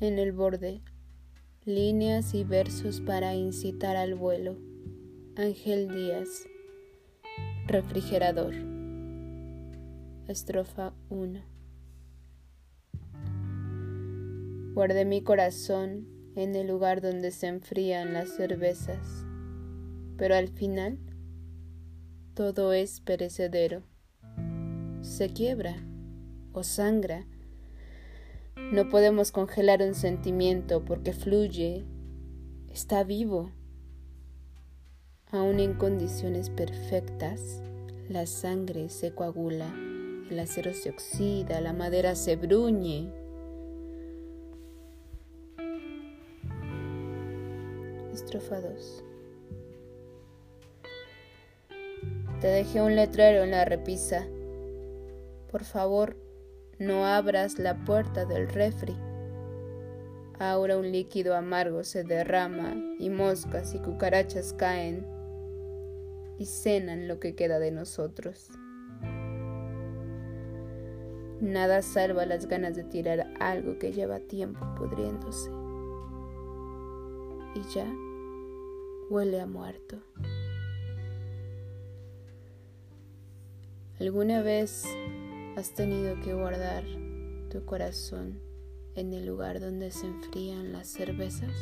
en el borde, líneas y versos para incitar al vuelo. Ángel Díaz, refrigerador. Estrofa 1. Guardé mi corazón en el lugar donde se enfrían las cervezas, pero al final todo es perecedero. Se quiebra o sangra. No podemos congelar un sentimiento porque fluye, está vivo. Aún en condiciones perfectas, la sangre se coagula, el acero se oxida, la madera se bruñe. Estrofa 2 Te dejé un letrero en la repisa. Por favor, no abras la puerta del refri. Ahora un líquido amargo se derrama y moscas y cucarachas caen y cenan lo que queda de nosotros. Nada salva las ganas de tirar algo que lleva tiempo pudriéndose. Y ya huele a muerto. ¿Alguna vez has tenido que guardar tu corazón en el lugar donde se enfrían las cervezas?